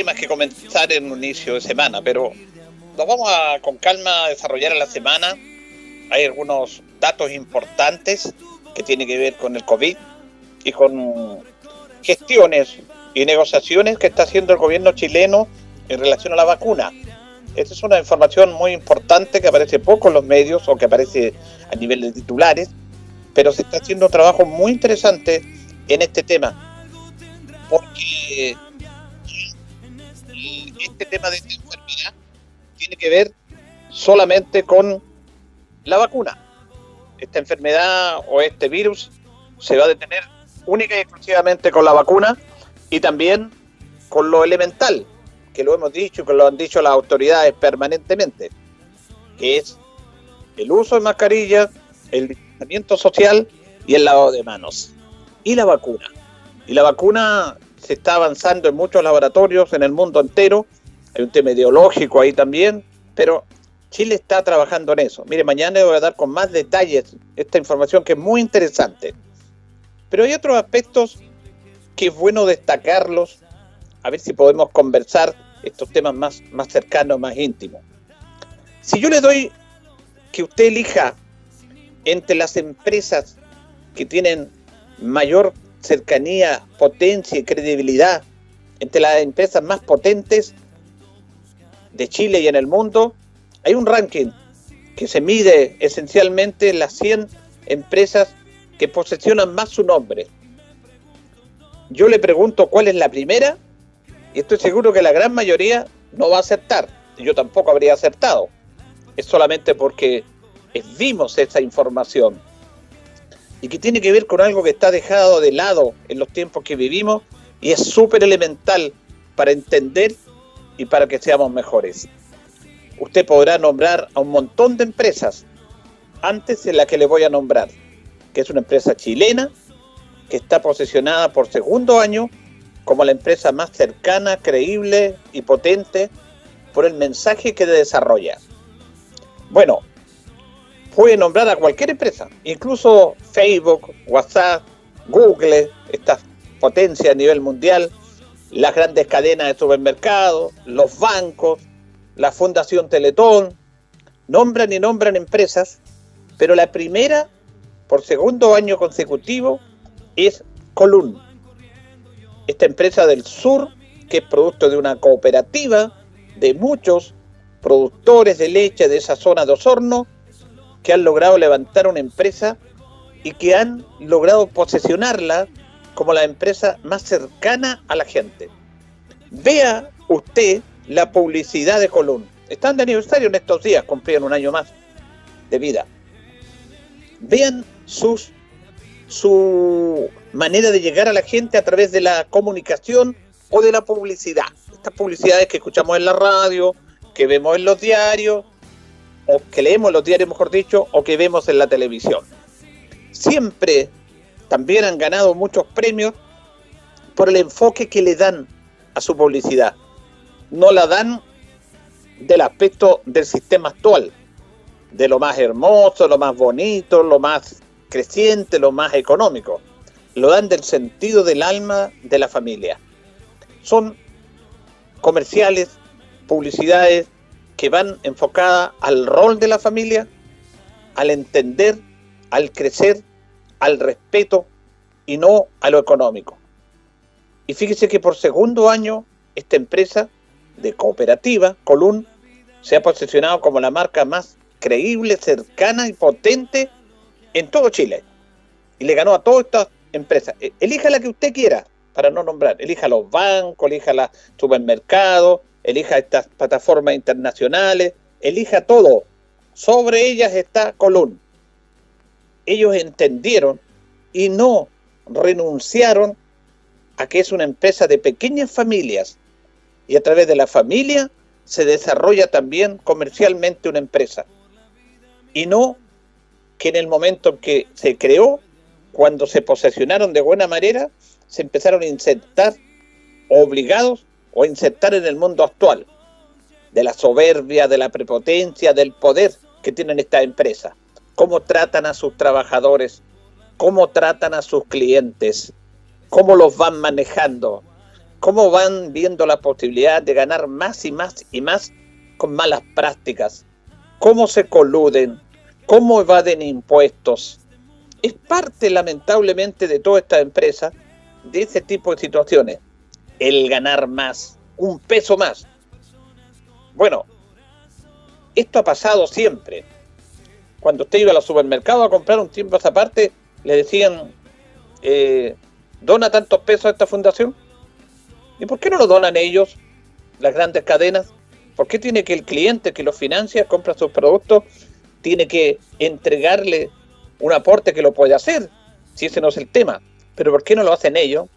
Temas que comenzar en un inicio de semana, pero nos vamos a con calma a desarrollar en la semana. Hay algunos datos importantes que tienen que ver con el COVID y con gestiones y negociaciones que está haciendo el gobierno chileno en relación a la vacuna. Esta es una información muy importante que aparece poco en los medios o que aparece a nivel de titulares, pero se está haciendo un trabajo muy interesante en este tema. Porque este tema de esta enfermedad tiene que ver solamente con la vacuna. Esta enfermedad o este virus se va a detener única y exclusivamente con la vacuna y también con lo elemental, que lo hemos dicho y que lo han dicho las autoridades permanentemente, que es el uso de mascarilla, el distanciamiento social y el lavado de manos. Y la vacuna. Y la vacuna se está avanzando en muchos laboratorios en el mundo entero. Hay un tema ideológico ahí también, pero Chile está trabajando en eso. Mire, mañana le voy a dar con más detalles esta información que es muy interesante. Pero hay otros aspectos que es bueno destacarlos, a ver si podemos conversar estos temas más, más cercanos, más íntimos. Si yo le doy que usted elija entre las empresas que tienen mayor cercanía, potencia y credibilidad entre las empresas más potentes de Chile y en el mundo, hay un ranking que se mide esencialmente en las 100 empresas que posesionan más su nombre. Yo le pregunto cuál es la primera y estoy seguro que la gran mayoría no va a aceptar. Yo tampoco habría aceptado. Es solamente porque vimos esa información y que tiene que ver con algo que está dejado de lado en los tiempos que vivimos y es súper elemental para entender y para que seamos mejores. Usted podrá nombrar a un montón de empresas antes de la que le voy a nombrar, que es una empresa chilena que está posesionada por segundo año como la empresa más cercana, creíble y potente por el mensaje que desarrolla. Bueno, puede nombrar a cualquier empresa, incluso Facebook, WhatsApp, Google, estas potencias a nivel mundial, las grandes cadenas de supermercados, los bancos, la Fundación Teletón, nombran y nombran empresas, pero la primera, por segundo año consecutivo, es Column, esta empresa del sur que es producto de una cooperativa de muchos productores de leche de esa zona de Osorno, que han logrado levantar una empresa y que han logrado posesionarla como la empresa más cercana a la gente. Vea usted la publicidad de Colón. Están de aniversario en estos días, cumplieron un año más de vida. Vean sus, su manera de llegar a la gente a través de la comunicación o de la publicidad. Estas publicidades que escuchamos en la radio, que vemos en los diarios, o que leemos los diarios, mejor dicho, o que vemos en la televisión. Siempre también han ganado muchos premios por el enfoque que le dan a su publicidad. No la dan del aspecto del sistema actual, de lo más hermoso, lo más bonito, lo más creciente, lo más económico. Lo dan del sentido del alma de la familia. Son comerciales, publicidades que van enfocadas al rol de la familia, al entender, al crecer, al respeto y no a lo económico. Y fíjese que por segundo año esta empresa de cooperativa, Colún, se ha posicionado como la marca más creíble, cercana y potente en todo Chile. Y le ganó a todas estas empresas. E, elija la que usted quiera, para no nombrar. Elija los bancos, elija los supermercados, elija estas plataformas internacionales, elija todo. Sobre ellas está Colón. Ellos entendieron y no renunciaron a que es una empresa de pequeñas familias y a través de la familia se desarrolla también comercialmente una empresa. Y no que en el momento en que se creó, cuando se posesionaron de buena manera, se empezaron a insertar obligados o insertar en el mundo actual de la soberbia, de la prepotencia, del poder que tienen estas empresas. Cómo tratan a sus trabajadores, cómo tratan a sus clientes, cómo los van manejando, cómo van viendo la posibilidad de ganar más y más y más con malas prácticas, cómo se coluden, cómo evaden impuestos. Es parte, lamentablemente, de toda esta empresa de ese tipo de situaciones. El ganar más, un peso más. Bueno, esto ha pasado siempre. Cuando usted iba al supermercado a comprar un tiempo a esa parte, le decían, eh, ¿dona tantos pesos a esta fundación? ¿Y por qué no lo donan ellos, las grandes cadenas? ¿Por qué tiene que el cliente que lo financia, compra sus productos, tiene que entregarle un aporte que lo puede hacer? Si ese no es el tema. Pero ¿por qué no lo hacen ellos?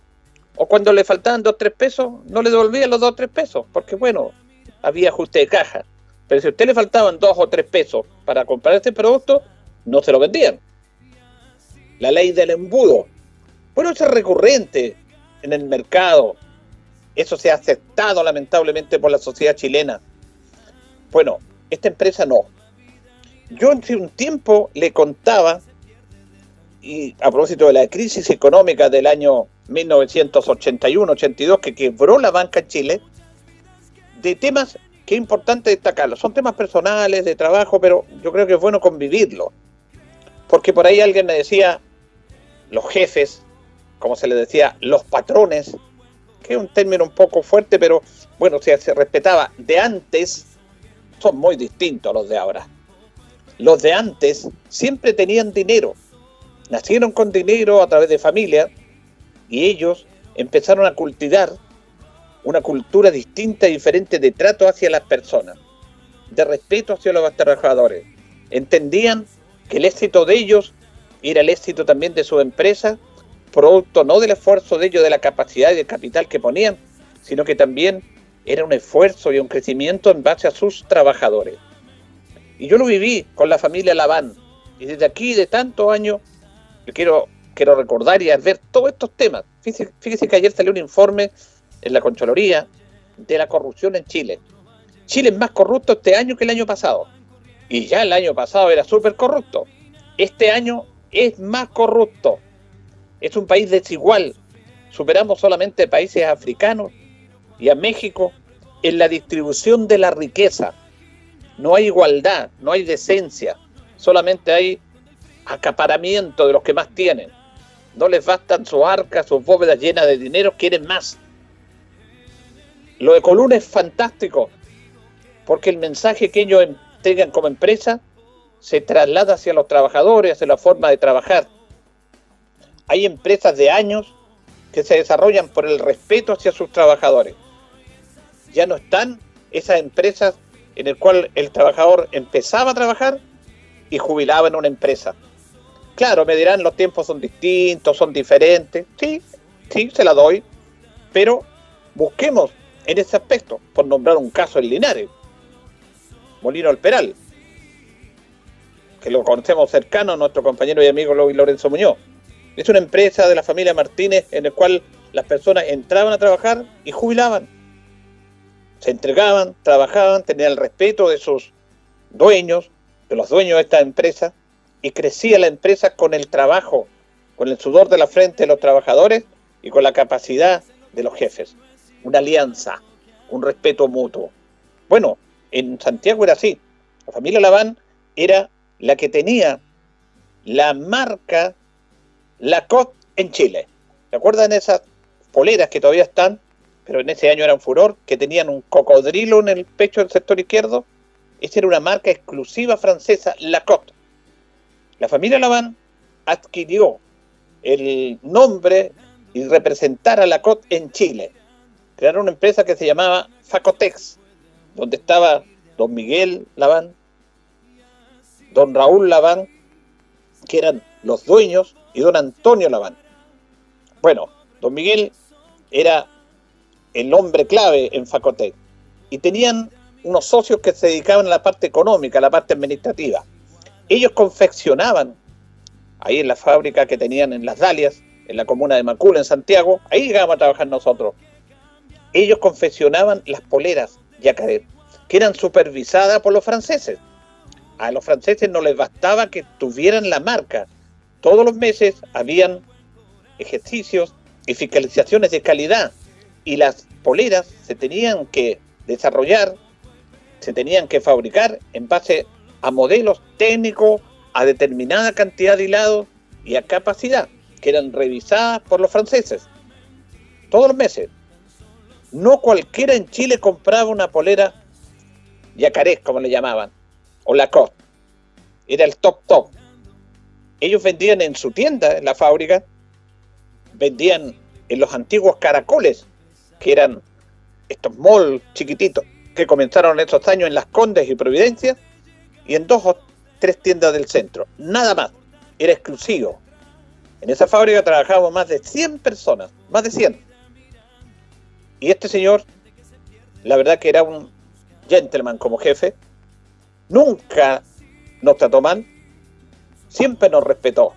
O cuando le faltaban dos tres pesos, no le devolvían los dos tres pesos, porque bueno, había ajuste de caja. Pero si a usted le faltaban dos o tres pesos para comprar este producto, no se lo vendían. La ley del embudo. Bueno, eso es recurrente en el mercado. Eso se ha aceptado lamentablemente por la sociedad chilena. Bueno, esta empresa no. Yo hace un tiempo le contaba, y a propósito de la crisis económica del año 1981-82 que quebró la banca en Chile, de temas que es importante destacarlos. Son temas personales, de trabajo, pero yo creo que es bueno convivirlo. Porque por ahí alguien me decía, los jefes, como se le decía, los patrones, que es un término un poco fuerte, pero bueno, si se respetaba, de antes son muy distintos los de ahora. Los de antes siempre tenían dinero, nacieron con dinero a través de familia y ellos empezaron a cultivar una cultura distinta y diferente de trato hacia las personas, de respeto hacia los trabajadores. Entendían que el éxito de ellos era el éxito también de su empresa producto no del esfuerzo de ellos, de la capacidad y del capital que ponían, sino que también era un esfuerzo y un crecimiento en base a sus trabajadores. Y yo lo viví con la familia Laván. Y desde aquí, de tantos años, yo quiero, quiero recordar y ver todos estos temas. Fíjese, que ayer salió un informe en la Concholoría de la corrupción en Chile. Chile es más corrupto este año que el año pasado. Y ya el año pasado era súper corrupto. Este año es más corrupto es un país desigual. Superamos solamente países africanos y a México en la distribución de la riqueza. No hay igualdad, no hay decencia, solamente hay acaparamiento de los que más tienen. No les bastan sus arcas, sus bóvedas llenas de dinero, quieren más. Lo de Coluna es fantástico, porque el mensaje que ellos entregan como empresa se traslada hacia los trabajadores, hacia la forma de trabajar hay empresas de años que se desarrollan por el respeto hacia sus trabajadores. Ya no están esas empresas en el cual el trabajador empezaba a trabajar y jubilaba en una empresa. Claro, me dirán los tiempos son distintos, son diferentes. Sí, sí, se la doy. Pero busquemos en ese aspecto, por nombrar un caso en Linares, Molino Alperal, que lo conocemos cercano, nuestro compañero y amigo Lorenzo Muñoz. Es una empresa de la familia Martínez en la cual las personas entraban a trabajar y jubilaban. Se entregaban, trabajaban, tenían el respeto de sus dueños, de los dueños de esta empresa, y crecía la empresa con el trabajo, con el sudor de la frente de los trabajadores y con la capacidad de los jefes. Una alianza, un respeto mutuo. Bueno, en Santiago era así. La familia Laván era la que tenía la marca Lacoste en Chile. ¿Se acuerdan esas poleras que todavía están, pero en ese año eran furor, que tenían un cocodrilo en el pecho del sector izquierdo? Esa era una marca exclusiva francesa, Lacoste. La familia Laván adquirió el nombre y representar a Lacoste en Chile. Crearon una empresa que se llamaba Facotex, donde estaba don Miguel Laván, don Raúl Laván, que eran los dueños, y don Antonio Laván. Bueno, don Miguel era el hombre clave en Facotex y tenían unos socios que se dedicaban a la parte económica, a la parte administrativa. Ellos confeccionaban ahí en la fábrica que tenían en Las Dalias, en la comuna de Macul, en Santiago, ahí llegábamos a trabajar nosotros. Ellos confeccionaban las poleras Yacaret, que eran supervisadas por los franceses. A los franceses no les bastaba que tuvieran la marca. Todos los meses habían ejercicios y fiscalizaciones de calidad y las poleras se tenían que desarrollar, se tenían que fabricar en base a modelos técnicos, a determinada cantidad de hilados y a capacidad, que eran revisadas por los franceses todos los meses. No cualquiera en Chile compraba una polera yacaré, como le llamaban, o Lacoste. Era el top top. Ellos vendían en su tienda, en la fábrica, vendían en los antiguos caracoles, que eran estos malls chiquititos, que comenzaron en esos años en Las Condes y Providencia, y en dos o tres tiendas del centro. Nada más. Era exclusivo. En esa fábrica trabajábamos más de 100 personas, más de 100. Y este señor, la verdad que era un gentleman como jefe, nunca nos trató mal, siempre nos respetó.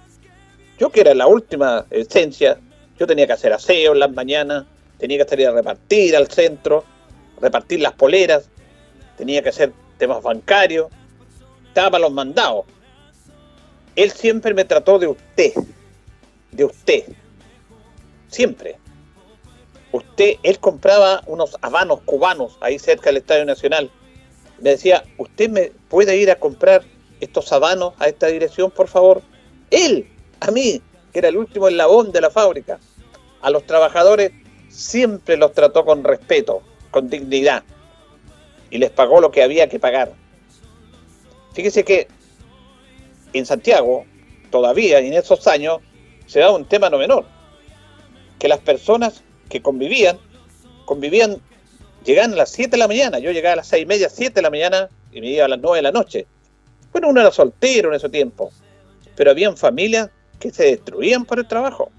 Yo que era la última esencia, yo tenía que hacer aseo en las mañanas, tenía que salir a repartir al centro, repartir las poleras, tenía que hacer temas bancarios, estaba los mandados. Él siempre me trató de usted, de usted, siempre. Usted, él compraba unos habanos cubanos ahí cerca del Estadio Nacional. Me decía, ¿usted me puede ir a comprar estos habanos a esta dirección, por favor? Él, a mí, que era el último eslabón de la fábrica. A los trabajadores siempre los trató con respeto, con dignidad. Y les pagó lo que había que pagar. Fíjese que en Santiago, todavía en esos años, se da un tema no menor, que las personas que convivían, convivían, llegaban a las 7 de la mañana, yo llegaba a las 6 y media, 7 de la mañana y me iba a las 9 de la noche. Bueno, uno era soltero en ese tiempo, pero habían familias que se destruían por el trabajo.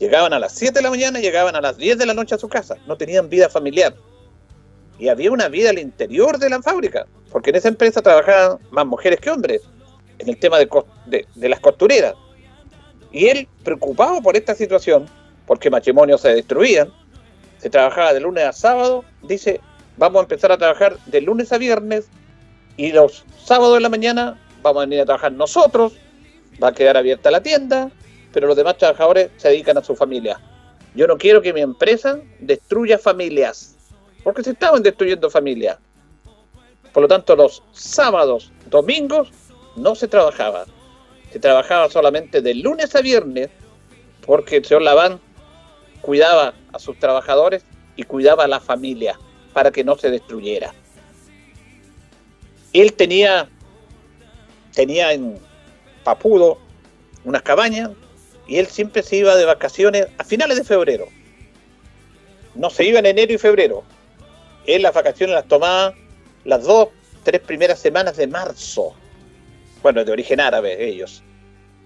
Llegaban a las 7 de la mañana llegaban a las 10 de la noche a su casa, no tenían vida familiar. Y había una vida al interior de la fábrica porque en esa empresa trabajaban más mujeres que hombres, en el tema de, las costureras. Y él, preocupado por esta situación, porque matrimonios se destruían, se trabajaba de lunes a sábado, dice, vamos a empezar a trabajar de lunes a viernes y los sábados de la mañana vamos a venir a trabajar nosotros, va a quedar abierta la tienda, pero los demás trabajadores se dedican a su familia. Yo no quiero que mi empresa destruya familias, porque se estaban destruyendo familias. Por lo tanto, los sábados, domingos, no se trabajaba. Se trabajaba solamente de lunes a viernes, porque el señor Laván cuidaba a sus trabajadores y cuidaba a la familia para que no se destruyera. Él tenía, tenía en Papudo unas cabañas y él siempre se iba de vacaciones a finales de febrero. No se iba en enero y febrero. Él las vacaciones las tomaba las dos, tres primeras semanas de marzo. Bueno, de origen árabe ellos.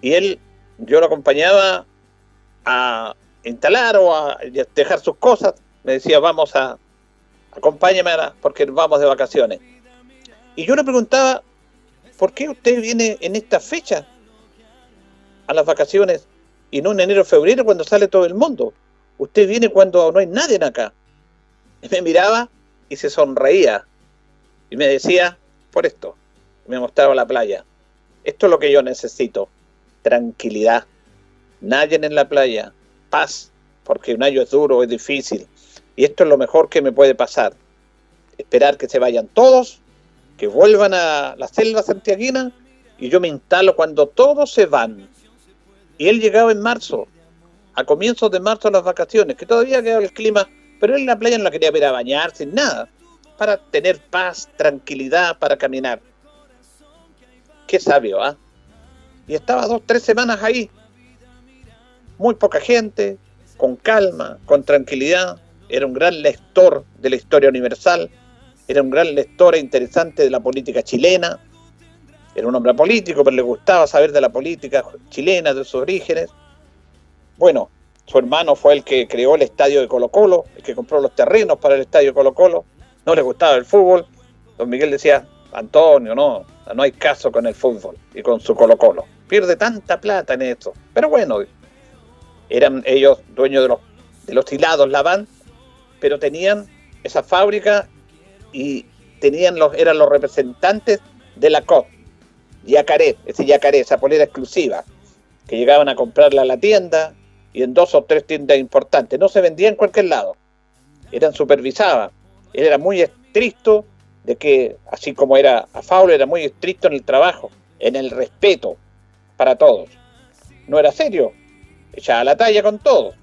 Y él, yo lo acompañaba a instalar o a dejar sus cosas. Me decía, vamos a, acompáñame porque vamos de vacaciones. Y yo le preguntaba, ¿por qué usted viene en esta fecha a las vacaciones y no en enero o febrero cuando sale todo el mundo? Usted viene cuando no hay nadie acá. Me miraba y se sonreía. Y me decía, por esto, me mostraba la playa. Esto es lo que yo necesito. Tranquilidad. Nadie en la playa. Paz. Porque un año es duro, es difícil. Y esto es lo mejor que me puede pasar. Esperar que se vayan todos, que vuelvan a la selva santiaguina y yo me instalo cuando todos se van. Y él llegaba en marzo, a comienzos de marzo las vacaciones, que todavía quedaba el clima, pero él en la playa no la quería ver a bañar, sin nada, para tener paz, tranquilidad, para caminar. Qué sabio, ¿ah? Y estaba dos, tres semanas ahí. Muy poca gente, con calma, con tranquilidad. Era un gran lector de la historia universal, era un gran lector e interesante de la política chilena. Era un hombre político, pero le gustaba saber de la política chilena, de sus orígenes. Bueno, su hermano fue el que creó el estadio de Colo Colo, el que compró los terrenos para el estadio de Colo Colo. No le gustaba el fútbol. Don Miguel decía, Antonio, no, no hay caso con el fútbol y con su Colo Colo. Pierde tanta plata en esto. Pero bueno, eran ellos dueños de los, de los hilados Laván, pero tenían esa fábrica y tenían los, eran los representantes de la COP, Yacaré, ese Yacaré, esa polera exclusiva, que llegaban a comprarla a la tienda y en dos o tres tiendas importantes. No se vendía en cualquier lado, eran supervisadas. Él era muy estricto de que, así como era a era muy estricto en el trabajo, en el respeto para todos. No era serio, echaba la talla con todo.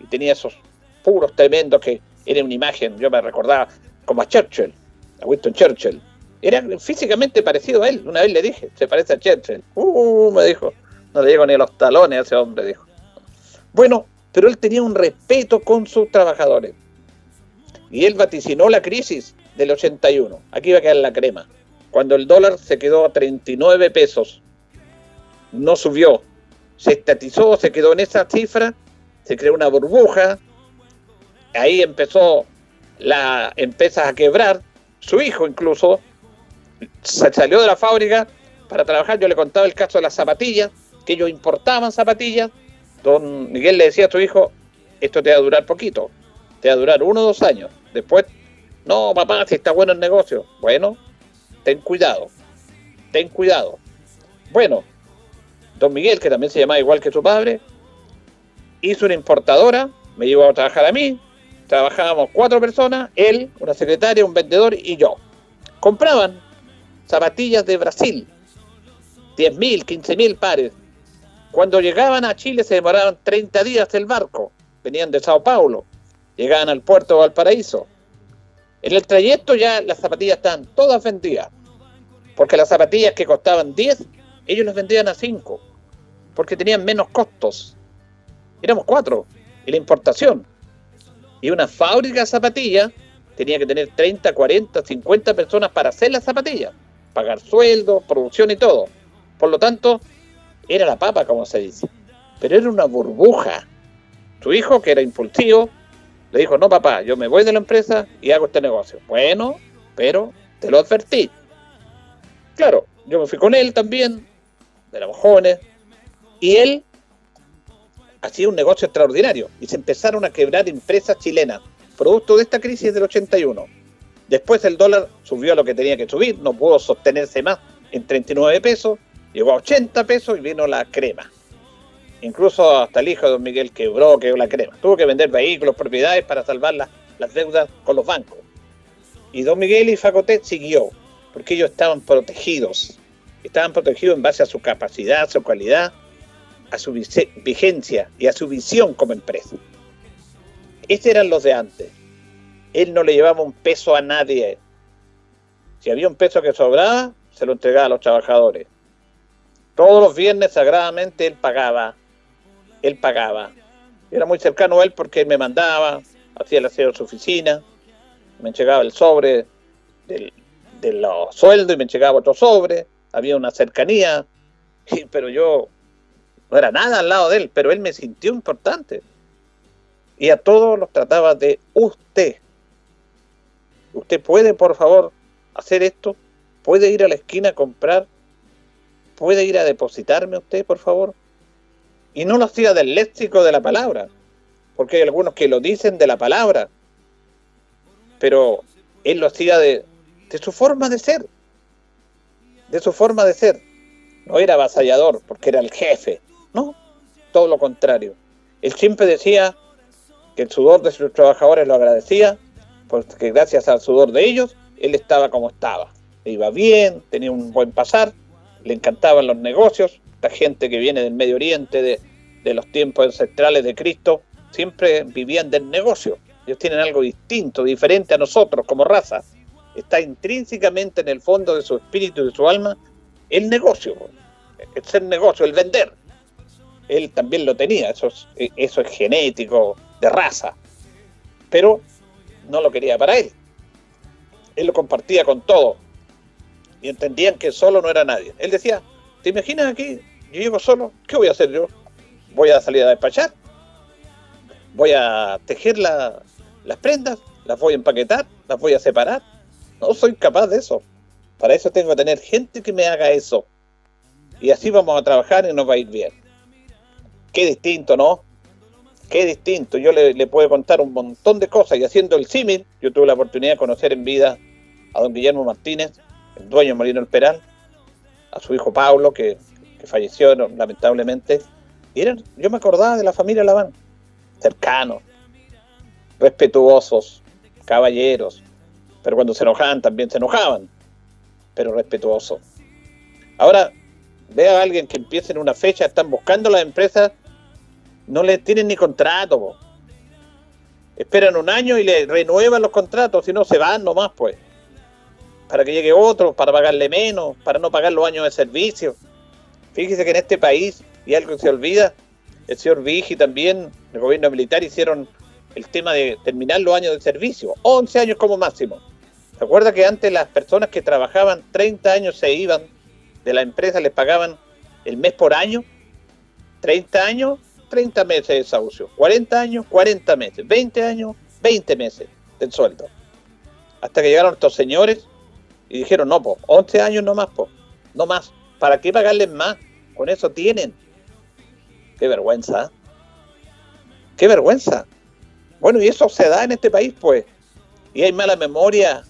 Y tenía esos puros tremendos que era una imagen, yo me recordaba como a Churchill, a Winston Churchill. Era físicamente parecido a él. Una vez le dije, se parece a Churchill. Uh, me dijo, no le llego ni a los talones a ese hombre, dijo. Bueno, pero él tenía un respeto con sus trabajadores. Y él vaticinó la crisis del 81. Aquí va a quedar la crema. Cuando el dólar se quedó a 39 pesos, no subió, se estatizó, se quedó en esa cifra, se creó una burbuja, ahí empezó la empresa a quebrar, su hijo incluso se salió de la fábrica para trabajar, yo le contaba el caso de las zapatillas, que ellos importaban zapatillas, don Miguel le decía a su hijo, esto te va a durar poquito, te va a durar uno o dos años, después, no papá, si está bueno el negocio, bueno, ten cuidado, ten cuidado. Bueno, don Miguel, que también se llamaba igual que su padre, hizo una importadora, me llevó a trabajar a mí, trabajábamos cuatro personas, él, una secretaria, un vendedor y yo. Compraban zapatillas de Brasil, 10.000, 15.000 pares. Cuando llegaban a Chile se demoraban 30 días el barco, venían de Sao Paulo, llegaban al puerto de Valparaíso. En el trayecto ya las zapatillas estaban todas vendidas, porque las zapatillas que costaban 10, ellos las vendían a 5, porque tenían menos costos. Éramos cuatro, y la importación. Y una fábrica de zapatillas tenía que tener 30, 40, 50 personas para hacer las zapatillas, pagar sueldos, producción y todo. Por lo tanto, era la papa, como se dice. Pero era una burbuja. Su hijo, que era impulsivo, le dijo, no papá, yo me voy de la empresa y hago este negocio. Bueno, pero te lo advertí. Claro, yo me fui con él también, éramos jóvenes, y él hacía un negocio extraordinario y se empezaron a quebrar empresas chilenas, producto de esta crisis del 81. Después el dólar subió a lo que tenía que subir, no pudo sostenerse más en 39 pesos, llegó a 80 pesos y vino la crema. Incluso hasta el hijo de don Miguel quebró, quebró la crema. Tuvo que vender vehículos, propiedades para salvar las deudas con los bancos. Y don Miguel y Facotet siguió, porque ellos estaban protegidos. Estaban protegidos en base a su capacidad, a su calidad a su vigencia y a su visión como empresa. Estos eran los de antes. Él no le llevaba un peso a nadie. Si había un peso que sobraba, se lo entregaba a los trabajadores. Todos los viernes sagradamente él pagaba. Él pagaba. Era muy cercano a él porque él me mandaba, hacía el aseo de su oficina, me entregaba el sobre del, de los sueldos y me entregaba otro sobre. Había una cercanía, pero yo no era nada al lado de él, pero él me sintió importante. Y a todos los trataba de usted. ¿Usted puede, por favor, hacer esto? ¿Puede ir a la esquina a comprar? ¿Puede ir a depositarme usted, por favor? Y no lo hacía del léxico de la palabra, porque hay algunos que lo dicen de la palabra, pero él lo de, de su forma de ser, de su forma de ser. No era avasallador, porque era el jefe, no, todo lo contrario. Él siempre decía que el sudor de sus trabajadores lo agradecía, porque gracias al sudor de ellos, él estaba como estaba. iba bien, tenía un buen pasar, le encantaban los negocios, la gente que viene del Medio Oriente, de, los tiempos ancestrales de Cristo, siempre vivían del negocio. Ellos tienen algo distinto, diferente a nosotros como raza. Está intrínsecamente en el fondo de su espíritu y de su alma el negocio, el ser negocio, el vender. Él también lo tenía, eso es, eso es genético, de raza. Pero no lo quería para él. Él lo compartía con todo. Y entendían que solo no era nadie. Él decía, ¿te imaginas aquí? Yo llego solo, ¿qué voy a hacer yo? ¿Voy a salir a despachar? ¿Voy a tejer las prendas? ¿Las voy a empaquetar? ¿Las voy a separar? No soy capaz de eso. Para eso tengo que tener gente que me haga eso. Y así vamos a trabajar y nos va a ir bien. Qué distinto, ¿no? Qué distinto. Yo le, puedo contar un montón de cosas y haciendo el símil, yo tuve la oportunidad de conocer en vida a don Guillermo Martínez, el dueño Molino El Peral, a su hijo Pablo, que, falleció lamentablemente. Y eran, yo me acordaba de la familia Laván, cercanos, respetuosos, caballeros, pero cuando se enojaban también se enojaban, pero respetuosos. Ahora, ve a alguien que empiece en una fecha, están buscando las empresas no le tienen ni contrato. Esperan un año y le renuevan los contratos, si no se van nomás, pues. Para que llegue otro, para pagarle menos, para no pagar los años de servicio. Fíjese que en este país, y algo que se olvida, el señor Vigi también, el gobierno militar, hicieron el tema de terminar los años de servicio, 11 años como máximo. ¿Se acuerda que antes las personas que trabajaban 30 años se iban de la empresa, les pagaban el mes por año? 30 años 30 meses de desahucio. 40 años, 40 meses. 20 años, 20 meses del sueldo. Hasta que llegaron estos señores y dijeron, no, pues, 11 años no más, no más. ¿Para qué pagarles más? Con eso tienen. Qué vergüenza. Qué vergüenza. Bueno, y eso se da en este país, pues. Y hay mala memoria.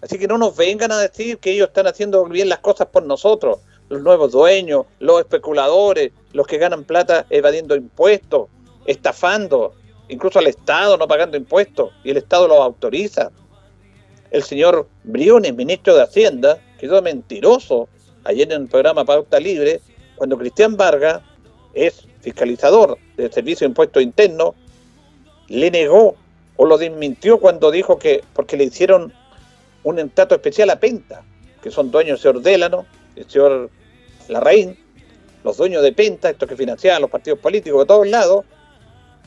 Así que no nos vengan a decir que ellos están haciendo bien las cosas por nosotros los nuevos dueños, los especuladores, los que ganan plata evadiendo impuestos, estafando, incluso al Estado no pagando impuestos, y el Estado los autoriza. El señor Briones, ministro de Hacienda, quedó mentiroso ayer en el programa Pauta Libre, cuando Cristian Vargas es fiscalizador del Servicio de Impuestos Internos, le negó o lo desmintió cuando dijo que, porque le hicieron un trato especial a Penta, que son dueños de señor Délano, el señor Larraín, los dueños de Penta, estos que financiaban los partidos políticos de todos lados,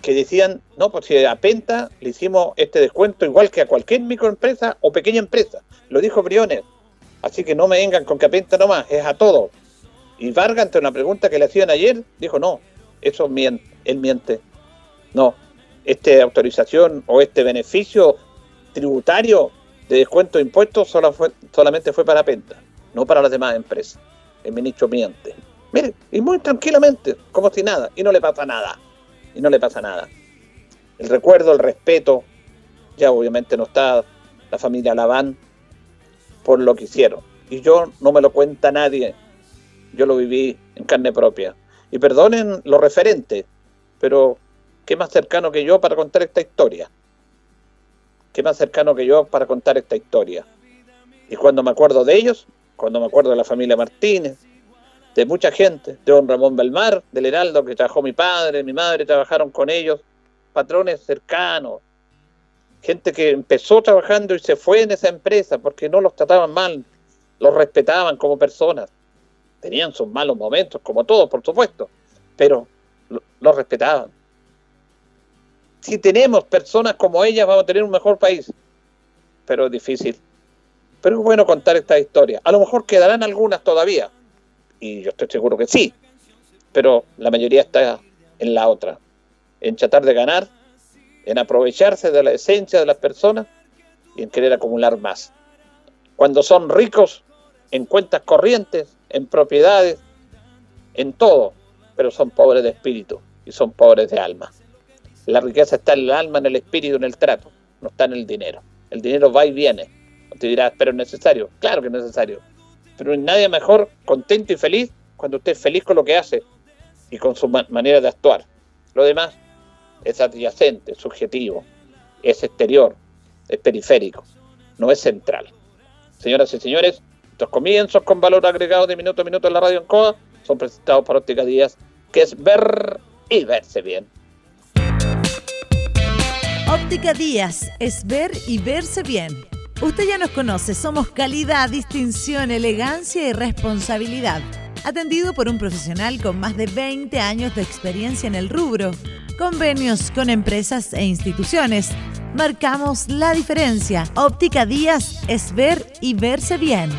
que decían, no, pues si a Penta le hicimos este descuento igual que a cualquier microempresa o pequeña empresa. Lo dijo Briones. Así que no me vengan con que a Penta nomás, es a todo. Y Vargas, ante una pregunta que le hacían ayer, dijo, no, eso miente, él miente. No, esta autorización o este beneficio tributario de descuento de impuestos solamente fue para Penta no para las demás empresas. El ministro miente. Mire, y muy tranquilamente, como si nada, y no le pasa nada. Y no le pasa nada. El recuerdo, el respeto, ya obviamente no está la familia Laván por lo que hicieron. Y yo no me lo cuenta nadie. Yo lo viví en carne propia. Y perdonen lo referente, pero ¿qué más cercano que yo para contar esta historia? ¿Qué más cercano que yo para contar esta historia? Y cuando me acuerdo de ellos, cuando me acuerdo de la familia Martínez, de mucha gente, de don Ramón Belmar, del Heraldo, que trabajó mi padre, mi madre, trabajaron con ellos, patrones cercanos, gente que empezó trabajando y se fue en esa empresa porque no los trataban mal, los respetaban como personas. Tenían sus malos momentos, como todos, por supuesto, pero los respetaban. Si tenemos personas como ellas, vamos a tener un mejor país, pero es difícil. Pero es bueno contar esta historia. A lo mejor quedarán algunas todavía, y yo estoy seguro que sí, pero la mayoría está en la otra, en tratar de ganar, en aprovecharse de la esencia de las personas y en querer acumular más. Cuando son ricos en cuentas corrientes, en propiedades, en todo, pero son pobres de espíritu y son pobres de alma. La riqueza está en el alma, en el espíritu, en el trato, no está en el dinero. El dinero va y viene, te dirás, pero es necesario. Claro que es necesario. Pero nadie mejor contento y feliz cuando usted es feliz con lo que hace y con su manera de actuar. Lo demás es adyacente, subjetivo, es exterior, es periférico, no es central. Señoras y señores, Estos comienzos con valor agregado de minuto a minuto en la radio en COA son presentados por Óptica Díaz, que es ver y verse bien. Óptica Díaz es ver y verse bien. Usted ya nos conoce, somos calidad, distinción, elegancia y responsabilidad. Atendido por un profesional con más de 20 años de experiencia en el rubro. Convenios con empresas e instituciones. Marcamos la diferencia. Óptica Díaz es ver y verse bien.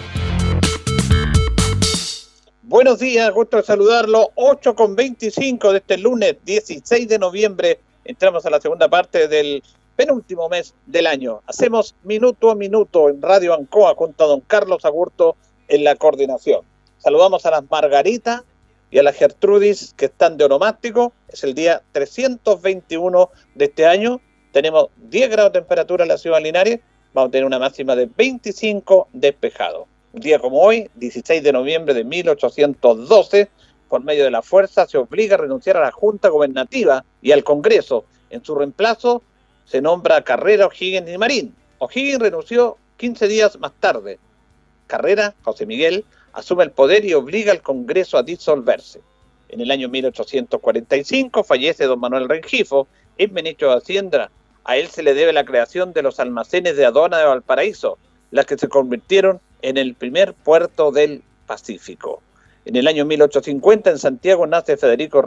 Buenos días, gusto saludarlo. 8 con 25 de este lunes 16 de noviembre. Entramos a la segunda parte del penúltimo mes del año. Hacemos minuto a minuto en Radio Ancoa junto a don Carlos Agurto en la coordinación. Saludamos a las Margarita y a las Gertrudis que están de onomástico. Es el día 321 de este año. Tenemos 10 grados de temperatura en la ciudad de Linares. Vamos a tener una máxima de 25 despejado. Un día como hoy, 16 de noviembre de 1812, por medio de la fuerza, se obliga a renunciar a la Junta Gobernativa y al Congreso. En su reemplazo se nombra Carrera, O'Higgins y Marín. O'Higgins renunció 15 días más tarde. Carrera, José Miguel, asume el poder y obliga al Congreso a disolverse. En el año 1845 fallece don Manuel Rengifo, es ministro de Hacienda. A él se le debe la creación de los almacenes de aduana de Valparaíso, las que se convirtieron en el primer puerto del Pacífico. En el año 1850 en Santiago nace Federico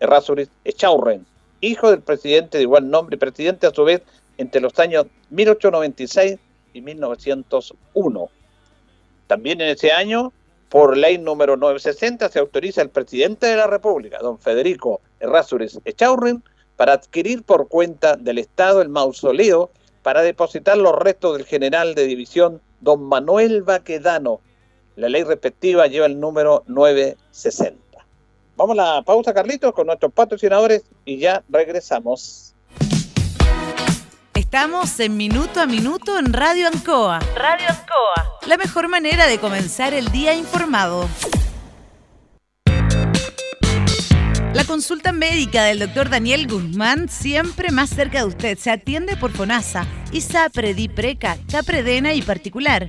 Errázuriz Echaurren, hijo del presidente de igual nombre presidente a su vez entre los años 1896 y 1901. También en ese año, por ley número 960, se autoriza al presidente de la República, don Federico Errázuriz Echaurren, para adquirir por cuenta del Estado el mausoleo para depositar los restos del general de división don Manuel Baquedano. La ley respectiva lleva el número 960. Vamos a la pausa, Carlitos, con nuestros patrocinadores y ya regresamos. Estamos en Minuto a Minuto en Radio Ancoa. Radio Ancoa. La mejor manera de comenzar el día informado. La consulta médica del doctor Daniel Guzmán siempre más cerca de usted. Se atiende por FONASA, ISAPRE, DIPRECA, CAPREDENA y particular.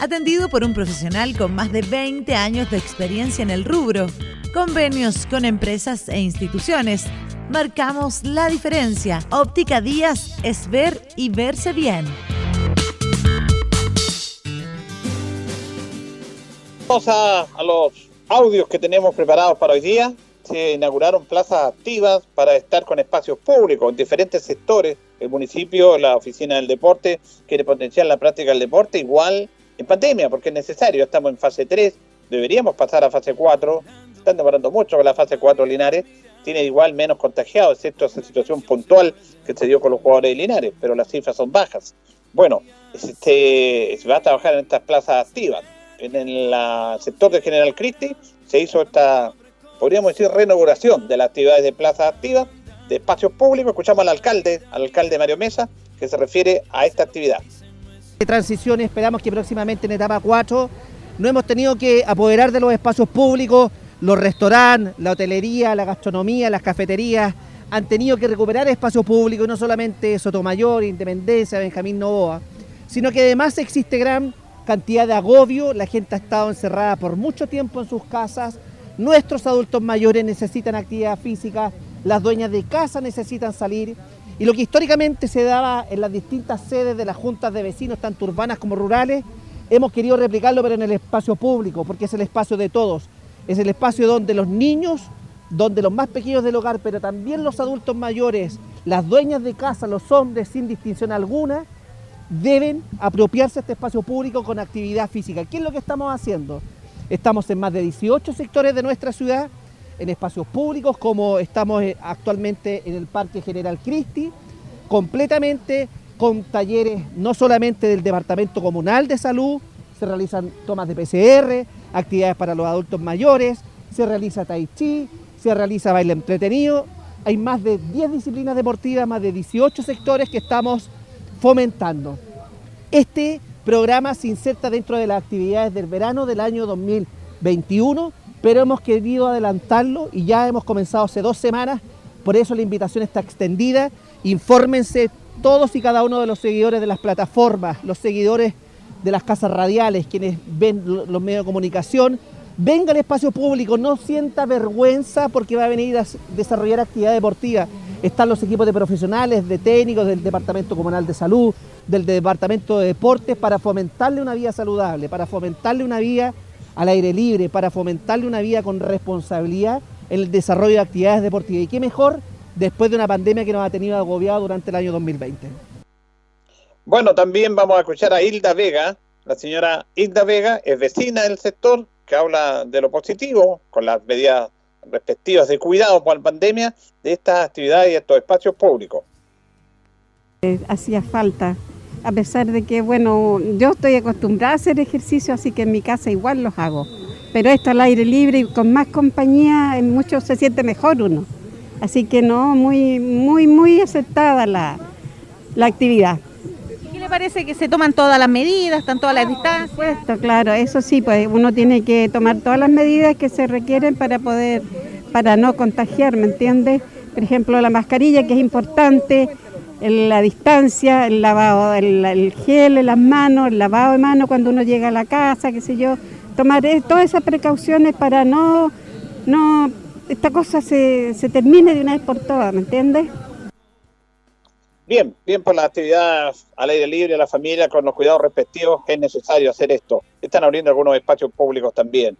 Atendido por un profesional con más de 20 años de experiencia en el rubro. Convenios con empresas e instituciones. Marcamos la diferencia. Óptica Díaz es ver y verse bien. Vamos a, los audios que tenemos preparados para hoy día se inauguraron plazas activas para estar con espacios públicos en diferentes sectores. El municipio, la oficina del deporte, quiere potenciar la práctica del deporte igual en pandemia, porque es necesario. Estamos en fase 3, deberíamos pasar a fase 4. Están demorando mucho con la fase 4 Linares. Tiene igual menos contagiados, excepto esa situación puntual que se dio con los jugadores de Linares, pero las cifras son bajas. Bueno, este, se va a trabajar en estas plazas activas. En el sector de General Cristi se hizo esta podríamos decir, reinauguración de las actividades de plaza activa, de espacios públicos. Escuchamos al alcalde, al alcalde Mario Mesa, que se refiere a esta actividad. De transición esperamos que próximamente en etapa 4 no hemos tenido que apoderar de los espacios públicos, los restaurantes, la hotelería, la gastronomía, las cafeterías, han tenido que recuperar espacios públicos, no solamente Sotomayor, Independencia, Benjamín Novoa, sino que además existe gran cantidad de agobio, la gente ha estado encerrada por mucho tiempo en sus casas, Nuestros adultos mayores necesitan actividad física, las dueñas de casa necesitan salir y lo que históricamente se daba en las distintas sedes de las juntas de vecinos, tanto urbanas como rurales, hemos querido replicarlo pero en el espacio público, porque es el espacio de todos, es el espacio donde los niños donde los más pequeños del hogar, pero también los adultos mayores, las dueñas de casa, los hombres, sin distinción alguna, deben apropiarse de este espacio público con actividad física. ¿Qué es lo que estamos haciendo? Estamos en más de 18 sectores de nuestra ciudad, en espacios públicos como estamos eh, actualmente en el Parque General Cristi, completamente con talleres no solamente del Departamento Comunal de Salud, se realizan tomas de PCR, actividades para los adultos mayores, se realiza tai chi, se realiza baile entretenido. Hay más de 10 disciplinas deportivas, más de 18 sectores que estamos fomentando. Este programa se inserta dentro de las actividades del verano del año 2021, pero hemos querido adelantarlo y ya hemos comenzado hace dos semanas, por eso la invitación está extendida. Infórmense todos y cada uno de los seguidores de las plataformas, los seguidores de las casas radiales, quienes ven los medios de comunicación, venga al espacio público, no sienta vergüenza porque va a venir a desarrollar actividad deportiva. Están los equipos de profesionales, de técnicos del Departamento Comunal de Salud, del Departamento de Deportes, para fomentarle una vida saludable, para fomentarle una vida al aire libre, para fomentarle una vida con responsabilidad en el desarrollo de actividades deportivas. Y qué mejor después de una pandemia que nos ha tenido agobiado durante el año 2020. Bueno, también vamos a escuchar a Hilda Vega. La señora Hilda Vega es vecina del sector, que habla de lo positivo, con las medidas respectivas de cuidado por la pandemia, de estas actividades y estos espacios públicos. Eh, hacía falta, a pesar de que, bueno, yo estoy acostumbrada a hacer ejercicio, así que en mi casa igual los hago. Pero esto al aire libre y con más compañía, en mucho se siente mejor uno. Así que no, muy, muy, muy aceptada la, la actividad parece que se toman todas las medidas, están todas las distancias. Por supuesto, claro, eso sí, pues uno tiene que tomar todas las medidas que se requieren para poder, para no contagiar, ¿me entiendes? Por ejemplo, la mascarilla que es importante, la distancia, el lavado, el, gel en las manos, el lavado de manos cuando uno llega a la casa, qué sé yo, tomar todas esas precauciones para no, no, esta cosa se, se termine de una vez por todas, ¿me entiendes? Bien, bien por la actividad al aire libre, a la familia, con los cuidados respectivos, es necesario hacer esto. Están abriendo algunos espacios públicos también.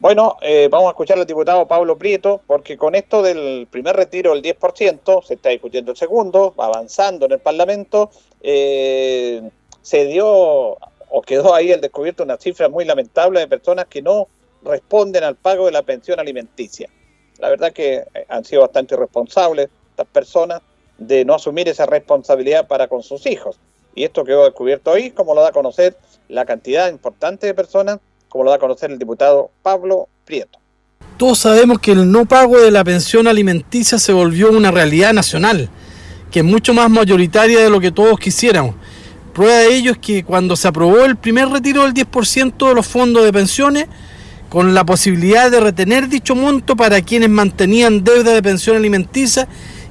Bueno, eh, vamos a escuchar al diputado Pablo Prieto, porque con esto del primer retiro del 10%, se está discutiendo el segundo, va avanzando en el Parlamento, eh, se dio o quedó ahí el descubierto una cifra muy lamentable de personas que no responden al pago de la pensión alimenticia. La verdad que han sido bastante irresponsables estas personas de no asumir esa responsabilidad para con sus hijos. Y esto quedó descubierto hoy, como lo da a conocer la cantidad importante de personas, como lo da a conocer el diputado Pablo Prieto. Todos sabemos que el no pago de la pensión alimenticia se volvió una realidad nacional, que es mucho más mayoritaria de lo que todos quisiéramos. Prueba de ello es que cuando se aprobó el primer retiro del 10% de los fondos de pensiones, con la posibilidad de retener dicho monto para quienes mantenían deuda de pensión alimenticia,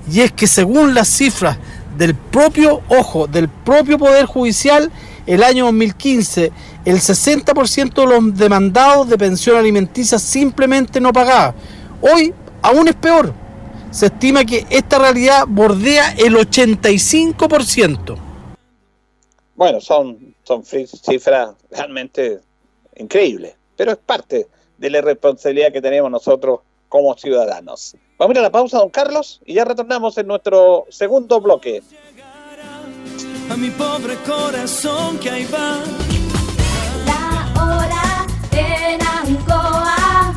y es que según las cifras del propio ojo, del propio Poder Judicial, el año 2015 el 60% de los demandados de pensión alimenticia simplemente no pagaba. Hoy aún es peor. Se estima que esta realidad bordea el 85%. Bueno, son, son cifras realmente increíbles, pero es parte de la responsabilidad que tenemos nosotros como ciudadanos. Vamos a ir a la pausa, don Carlos, y ya retornamos en nuestro segundo bloque. A mi pobre corazón que ahí va. La hora en Ancoa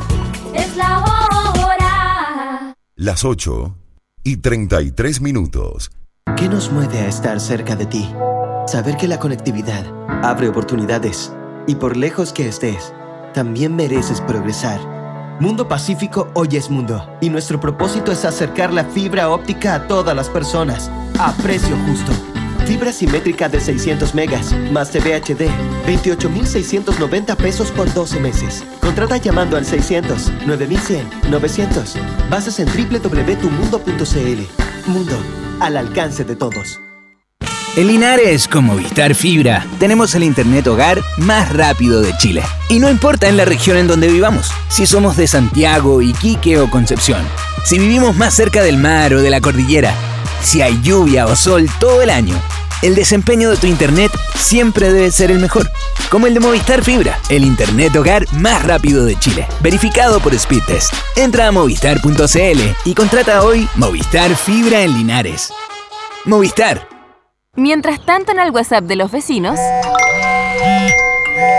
es la hora. Las 8 y 33 minutos. ¿Qué nos mueve a estar cerca de ti? Saber que la conectividad abre oportunidades y por lejos que estés, también mereces progresar. Mundo Pacífico hoy es mundo y nuestro propósito es acercar la fibra óptica a todas las personas a precio justo. Fibra simétrica de 600 megas más TV HD, 28,690 pesos por 12 meses. Contrata llamando al 600 9100 900. Bases en www.tumundo.cl. Mundo, al alcance de todos. En Linares, con Movistar Fibra, tenemos el Internet hogar más rápido de Chile. Y no importa en la región en donde vivamos, si somos de Santiago, Iquique o Concepción, si vivimos más cerca del mar o de la cordillera, si hay lluvia o sol todo el año el desempeño de tu internet siempre debe ser el mejor. Como el de Movistar Fibra, el internet hogar más rápido de Chile. Verificado por Speedtest. Entra a movistar.cl y contrata hoy Movistar Fibra en Linares. Movistar. Mientras tanto en el WhatsApp de los vecinos...